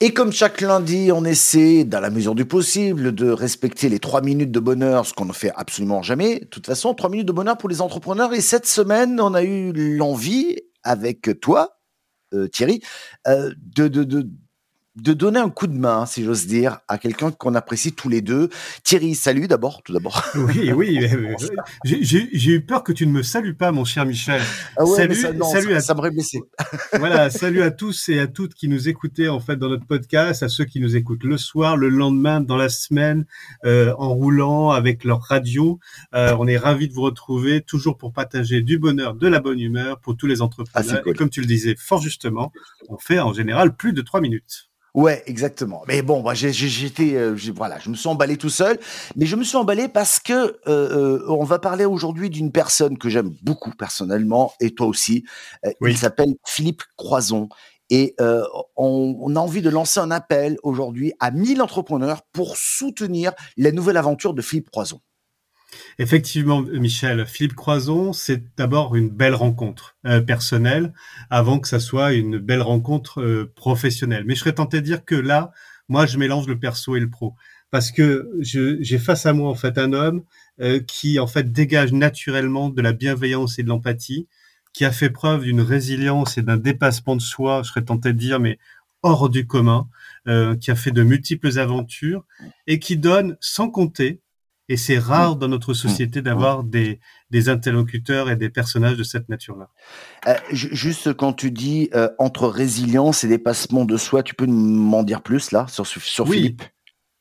Et comme chaque lundi, on essaie, dans la mesure du possible, de respecter les trois minutes de bonheur, ce qu'on ne fait absolument jamais. De toute façon, trois minutes de bonheur pour les entrepreneurs. Et cette semaine, on a eu l'envie, avec toi, euh, Thierry, euh, de, de, de, de donner un coup de main, si j'ose dire, à quelqu'un qu'on apprécie tous les deux. Thierry, salut d'abord, tout d'abord. Oui, oui. J'ai eu peur que tu ne me salues pas, mon cher Michel. Ah salut, ça, salut à, ça m'aurait blessé. voilà, salut à tous et à toutes qui nous écoutaient en fait dans notre podcast, à ceux qui nous écoutent le soir, le lendemain, dans la semaine, euh, en roulant avec leur radio. Euh, on est ravis de vous retrouver, toujours pour partager du bonheur, de la bonne humeur pour tous les entrepreneurs. Ah, et comme tu le disais fort justement, on fait en général plus de trois minutes. Ouais, exactement. Mais bon, moi, j'étais, euh, voilà, je me suis emballé tout seul, mais je me suis emballé parce que euh, euh on va parler aujourd'hui d'une personne que j'aime beaucoup personnellement, et toi aussi. Euh, il s'appelle Philippe Croison. Et euh, on, on, a envie de lancer un appel aujourd'hui à 1000 entrepreneurs pour soutenir la nouvelle aventure de Philippe Croison. Effectivement, Michel, Philippe Croison, c'est d'abord une belle rencontre euh, personnelle avant que ça soit une belle rencontre euh, professionnelle. Mais je serais tenté de dire que là, moi, je mélange le perso et le pro. Parce que j'ai face à moi, en fait, un homme euh, qui, en fait, dégage naturellement de la bienveillance et de l'empathie, qui a fait preuve d'une résilience et d'un dépassement de soi, je serais tenté de dire, mais hors du commun, qui a fait de multiples aventures et qui donne, sans compter, et c'est rare dans notre société d'avoir des, des interlocuteurs et des personnages de cette nature-là. Euh, juste quand tu dis euh, entre résilience et dépassement de soi, tu peux m'en dire plus là sur, sur oui. Philippe?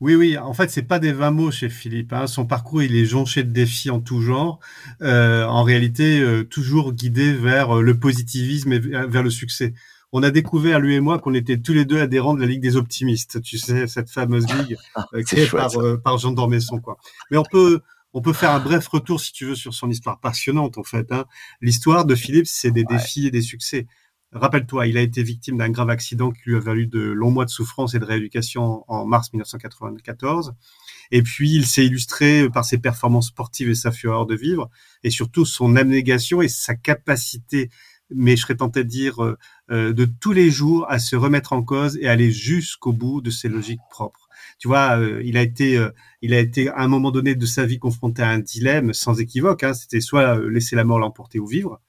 Oui, oui. En fait, c'est pas des 20 mots chez Philippe. Hein. Son parcours, il est jonché de défis en tout genre. Euh, en réalité, toujours guidé vers le positivisme et vers le succès on a découvert, lui et moi, qu'on était tous les deux adhérents de la Ligue des optimistes. Tu sais, cette fameuse ligue ah, euh, créée par, euh, par, Jean Dormesson, quoi. Mais on peut, on peut faire un bref retour, si tu veux, sur son histoire passionnante, en fait. Hein. L'histoire de Philippe, c'est des défis et des succès. Rappelle-toi, il a été victime d'un grave accident qui lui a valu de longs mois de souffrance et de rééducation en mars 1994. Et puis, il s'est illustré par ses performances sportives et sa fureur de vivre, et surtout son abnégation et sa capacité mais je serais tenté de dire euh, euh, de tous les jours à se remettre en cause et aller jusqu'au bout de ses logiques propres. Tu vois, euh, il a été, il a été à un moment donné de sa vie confronté à un dilemme sans équivoque. Hein, C'était soit laisser la mort l'emporter ou vivre.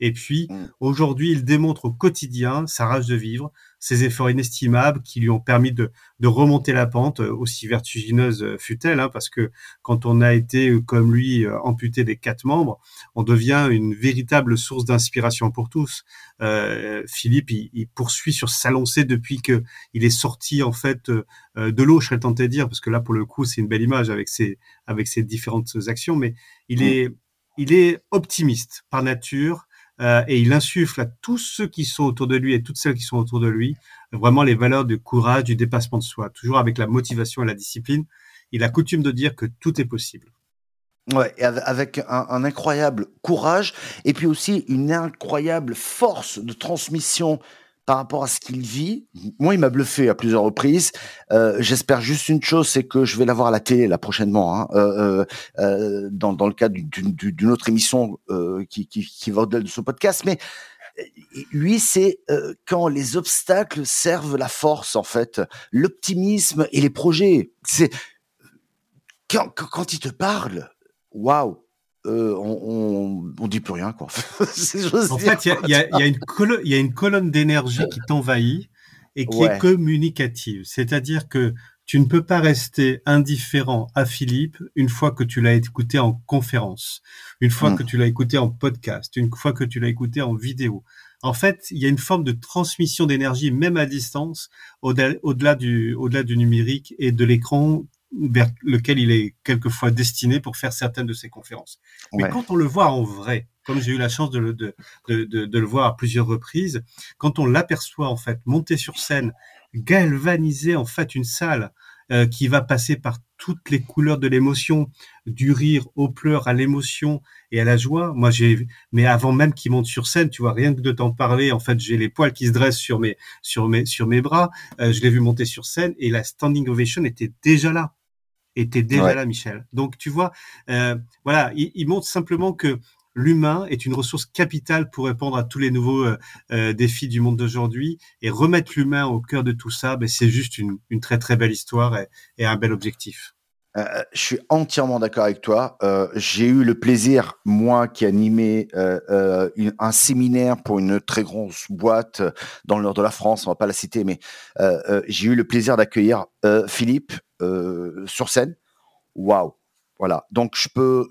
Et puis mmh. aujourd'hui, il démontre au quotidien sa rage de vivre, ses efforts inestimables qui lui ont permis de, de remonter la pente, euh, aussi vertigineuse euh, fut-elle, hein, parce que quand on a été, euh, comme lui, amputé des quatre membres, on devient une véritable source d'inspiration pour tous. Euh, Philippe, il, il, poursuit sur sa lancée depuis que il est sorti en fait de l'eau, je serais tenté de dire, parce que là, pour le coup, c'est une belle image avec ses, avec ses différentes actions, mais il mmh. est, il est optimiste par nature. Euh, et il insuffle à tous ceux qui sont autour de lui et toutes celles qui sont autour de lui vraiment les valeurs du courage, du dépassement de soi, toujours avec la motivation et la discipline. Il a coutume de dire que tout est possible. Ouais, avec un, un, incroyable courage et puis aussi une incroyable force de transmission par rapport à ce qu'il vit. Moi, il m'a bluffé à plusieurs reprises. Euh, J'espère juste une chose, c'est que je vais l'avoir à la télé là prochainement, hein, euh, euh, dans, le cadre d'une autre émission qui, va de ce podcast. Mais lui, c'est quand les obstacles servent la force, en fait, l'optimisme et les projets. C'est quand, quand il te parle, waouh, euh, on, on, dit plus rien quoi. en fait, il y, y, y, a une colonne d'énergie qui t'envahit et qui est communicative. C'est-à-dire que tu ne peux pas rester indifférent à Philippe une fois que tu l'as écouté en conférence, une fois hmm. que tu l'as écouté en podcast, une fois que tu l'as écouté en vidéo. En fait, il y a une forme de transmission d'énergie, même à distance, au-delà du, au-delà du numérique et de l'écran vers lequel il est quelquefois destiné pour faire certaines de ses conférences. Mais quand on le voit en vrai, comme j'ai eu la chance de le, de, de, de, le voir à plusieurs reprises, quand on l'aperçoit en fait monter sur scène, galvaniser en fait une salle euh, qui va passer par toutes les couleurs de l'émotion, du rire au pleur, à l'émotion et à la joie. Moi, j'ai, mais avant même qu'il monte sur scène, tu vois, rien que de t'en parler, en fait, j'ai les poils qui se dressent sur mes, sur mes, sur mes bras. Euh, je l'ai vu monter sur scène et la standing ovation était déjà là était déjà là, Michel. Donc, tu vois, euh, voilà, il, montre simplement que l'humain est une ressource capitale pour répondre à tous les nouveaux euh, euh, défis du monde d'aujourd'hui et remettre l'humain au cœur de tout ça, ben, c'est juste une, une, très très belle histoire et, et un bel objectif. Euh, je suis entièrement d'accord avec toi. Euh, j'ai eu le plaisir, moi qui animais euh, un séminaire pour une très grosse boîte dans le nord de la France, on va pas la citer, mais j'ai eu le plaisir d'accueillir Philippe sur scène. Waouh, voilà. Donc je peux,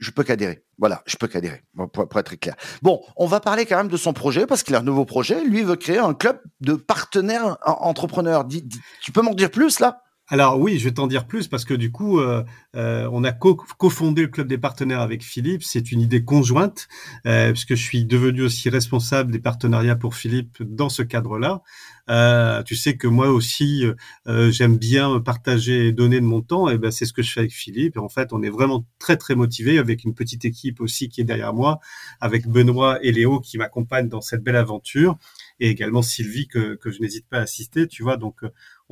je, peux qu'adhérer. Voilà, je peux qu'adhérer, pour, être clair. Bon, on va parler quand même de son projet, parce qu'il a un nouveau projet. Lui veut créer un club de partenaires entrepreneurs. tu peux m'en dire plus là? Alors oui, je vais t'en dire plus parce que du coup, euh, euh, on a cofondé le club des partenaires avec Philippe. C'est une idée conjointe euh, puisque je suis devenu aussi responsable des partenariats pour Philippe dans ce cadre-là. Euh, tu sais que moi aussi, euh, j'aime bien partager et donner de mon temps. Et ben c'est ce que je fais avec Philippe. Et en fait, on est vraiment très très motivé avec une petite équipe aussi qui est derrière moi, avec Benoît et Léo qui m'accompagnent dans cette belle aventure et également Sylvie que, que je n'hésite pas à assister. Tu vois, donc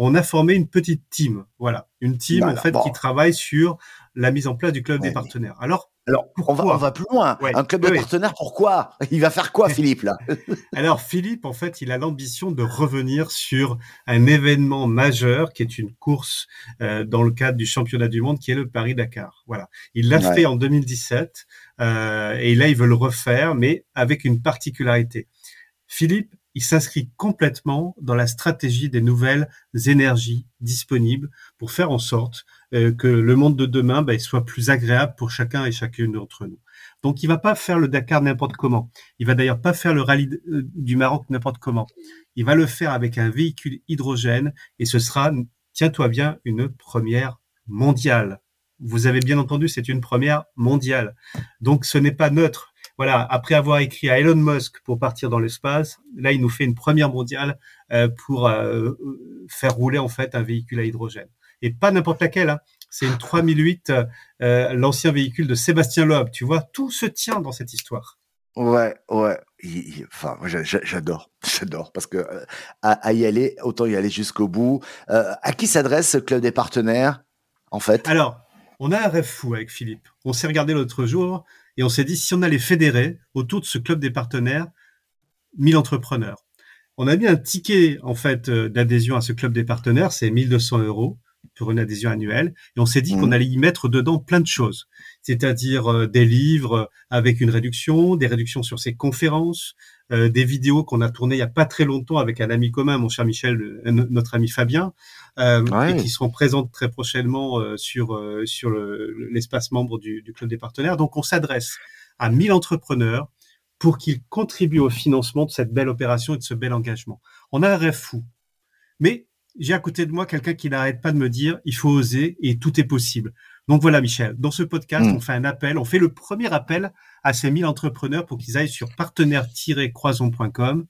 on a formé une petite team, voilà, une team en fait qui travaille sur la mise en place du club des partenaires. Alors, alors on, va, on va plus loin. un club de partenaires, pourquoi Il va faire quoi, Philippe là? Alors Philippe, en fait, il a l'ambition de revenir sur un événement majeur qui est une course euh, dans le cadre du championnat du monde, qui est le Paris Dakar. Voilà, il l'a fait en 2017 euh, et là il veut le refaire, mais avec une particularité. Philippe il s'inscrit complètement dans la stratégie des nouvelles énergies disponibles pour faire en sorte euh, que le monde de demain bah, soit plus agréable pour chacun et chacune d'entre nous. Donc, il va pas faire le Dakar n'importe comment. Il va d'ailleurs pas faire le rallye euh, du Maroc n'importe comment. Il va le faire avec un véhicule hydrogène et ce sera, tiens-toi bien, une première mondiale. Vous avez bien entendu, c'est une première mondiale. Donc, ce n'est pas neutre voilà, après avoir écrit à Elon Musk pour partir dans l'espace, là, il nous fait une première mondiale euh, pour euh, faire rouler en fait un véhicule à hydrogène. Et pas n'importe laquelle. Hein. C'est une 3008, euh, l'ancien véhicule de Sébastien Loeb. Tu vois, tout se tient dans cette histoire. Ouais, ouais. enfin, j'adore, j'adore parce que à, y aller, autant y aller jusqu'au bout. à qui s'adresse ce club des partenaires, en fait? Alors, on a un rêve fou avec Philippe. On s'est regardé l'autre jour. Et on s'est dit, si on allait fédérer autour de ce club des partenaires 1000 entrepreneurs. On a mis un ticket, en fait, euh, d'adhésion à ce club des partenaires, c'est 1200 euros pour une adhésion annuelle. Et on s'est dit qu'on mmh. allait y mettre dedans plein de choses. C'est-à-dire euh, des livres avec une réduction, des réductions sur ses conférences, euh, des vidéos qu'on a tournées il y a pas très longtemps avec un ami commun, mon cher Michel, notre ami Fabien, euh, et qui seront présentes très prochainement euh, sur euh, sur l'espace membre du, du, club des partenaires. Donc, on s'adresse à 1000 entrepreneurs pour qu'ils contribuent au financement de cette belle opération et de ce bel engagement. On a un rêve fou, mais j'ai à côté de moi quelqu'un qui n'arrête pas de me dire il faut oser et tout est possible. Donc voilà, Michel, dans ce podcast, mm. on fait un appel, on fait le premier appel à ces 1000 entrepreneurs pour qu'ils aillent sur partenaire-croison.com,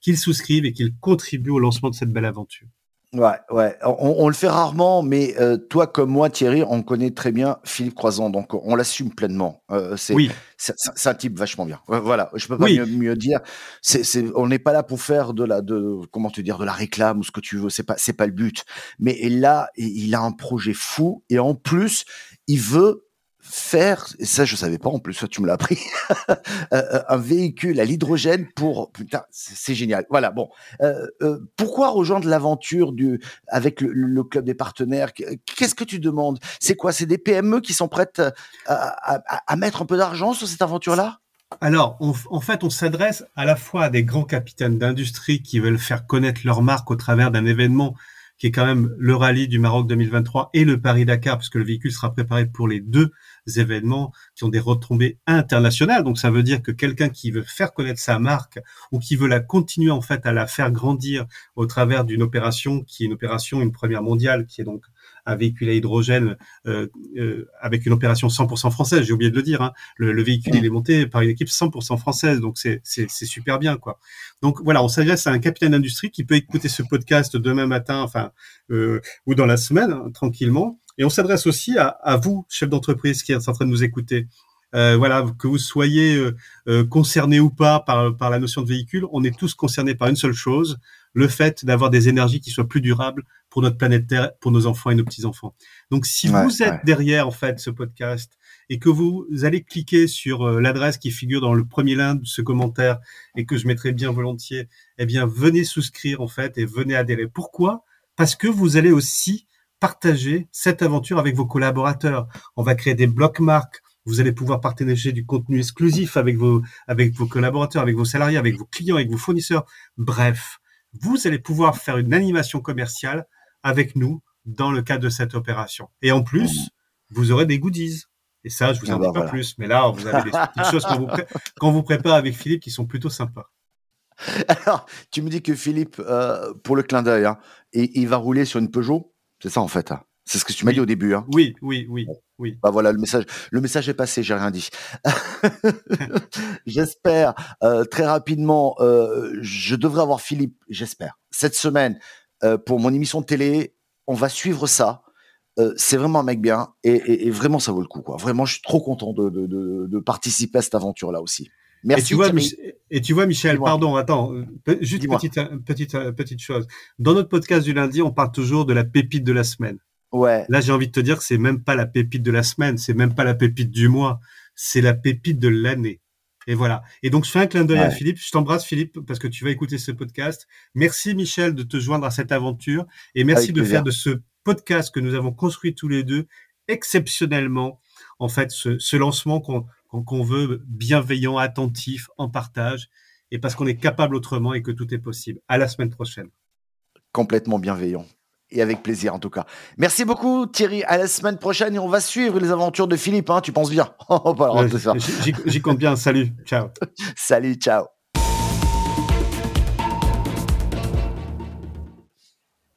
qu'ils souscrivent et qu'ils contribuent au lancement de cette belle aventure. Ouais, ouais. On, le fait rarement, mais euh, toi comme moi, Thierry, on connaît très bien Philippe Croison, donc on l'assume pleinement. Euh, c'est, oui. c'est, un type vachement bien. Voilà, je peux pas mieux, dire. C'est, c'est, on n'est pas là pour faire de la, de comment te dire, de la réclame ou ce que tu veux. C'est pas, c'est pas le but. Mais là, il a un projet fou et en plus, il veut faire, et ça je savais pas en plus, tu me l'as appris, euh, euh, un véhicule à l'hydrogène pour, putain, c'est génial. Voilà, bon, euh, pourquoi rejoindre l'aventure du avec le, club des partenaires? Qu'est-ce que tu demandes? C'est quoi? C'est des PME qui sont prêtes à, mettre un peu d'argent sur cette aventure-là? Alors, en fait, on s'adresse à la fois à des grands capitaines d'industrie qui veulent faire connaître leur marque au travers d'un événement qui est quand même le rallye du Maroc 2023 et le Paris-Dakar, puisque le véhicule sera préparé pour les deux événements qui ont des retombées internationales. Donc ça veut dire que quelqu'un qui veut faire connaître sa marque ou qui veut la continuer en fait à la faire grandir au travers d'une opération qui est une opération, une première mondiale, qui est donc un véhicule à hydrogène euh, euh, avec une opération 100% française. J'ai oublié de le dire. Hein. Le, le, véhicule il est monté par une équipe 100% française, donc c'est super bien quoi. Donc voilà, on s'adresse à un capitaine d'industrie qui peut écouter ce podcast demain matin, enfin euh, ou dans la semaine hein, tranquillement. Et on s'adresse aussi à, à vous, chef d'entreprise qui êtes en train de nous écouter. Euh, voilà, que vous soyez euh, euh, concerné ou pas par, par la notion de véhicule, on est tous concernés par une seule chose, le fait d'avoir des énergies qui soient plus durables pour notre planète Terre, pour nos enfants et nos petits-enfants. Donc, si vous êtes derrière, en fait, ce podcast et que vous allez cliquer sur euh, l'adresse qui figure dans le premier lien de ce commentaire et que je mettrai bien volontiers, eh bien, venez souscrire, en fait, et venez adhérer. Pourquoi? Parce que vous allez aussi partager cette aventure avec vos collaborateurs. On va créer des blocs marques. Vous allez pouvoir partager du contenu exclusif avec vos, avec vos collaborateurs, avec vos salariés, avec vos clients, avec vos fournisseurs. Bref, vous allez pouvoir faire une animation commerciale avec nous dans le cadre de cette opération. Et en plus, vous aurez des goodies. Et ça, je vous en ah dis bah pas plus. Mais là, vous avez des petites choses qu'on vous, prépare avec Philippe qui sont plutôt sympas. Alors, tu me dis que Philippe, euh, pour le clin d'œil, hein, il va rouler sur une Peugeot? C'est ça en fait. Hein. C'est ce que tu m'as dit au début. Hein. Oui, oui, oui, oui. Bah voilà, le message, le message est passé, j'ai rien dit. j'espère euh, très rapidement, euh, je devrais avoir Philippe, j'espère, cette semaine pour mon émission de télé on va suivre ça. Euh, c'est vraiment un mec bien et, vraiment ça vaut le coup quoi. Vraiment, je suis trop content de, participer à cette aventure là aussi. Merci. Et tu vois, et tu vois Michel, pardon, attends, euh, juste petite, euh, petite, petite chose. Dans notre podcast du lundi, on parle toujours de la pépite de la semaine. Ouais. Là, j'ai envie de te dire que c'est même pas la pépite de la semaine, c'est même pas la pépite du mois, c'est la pépite de l'année. Et voilà. Et donc, je fais un clin d'œil à Philippe. Je t'embrasse, Philippe, parce que tu vas écouter ce podcast. Merci, Michel, de te joindre à cette aventure. Et merci de faire de ce podcast que nous avons construit tous les deux exceptionnellement, en fait, ce, lancement qu'on veut bienveillant, attentif, en partage, et parce qu'on est capable autrement et que tout est possible. À la semaine prochaine. Complètement bienveillant et avec plaisir en tout cas. Merci beaucoup Thierry, à la semaine prochaine et on va suivre les aventures de Philippe, hein, tu penses bien J'y compte bien, salut, ciao. salut, ciao.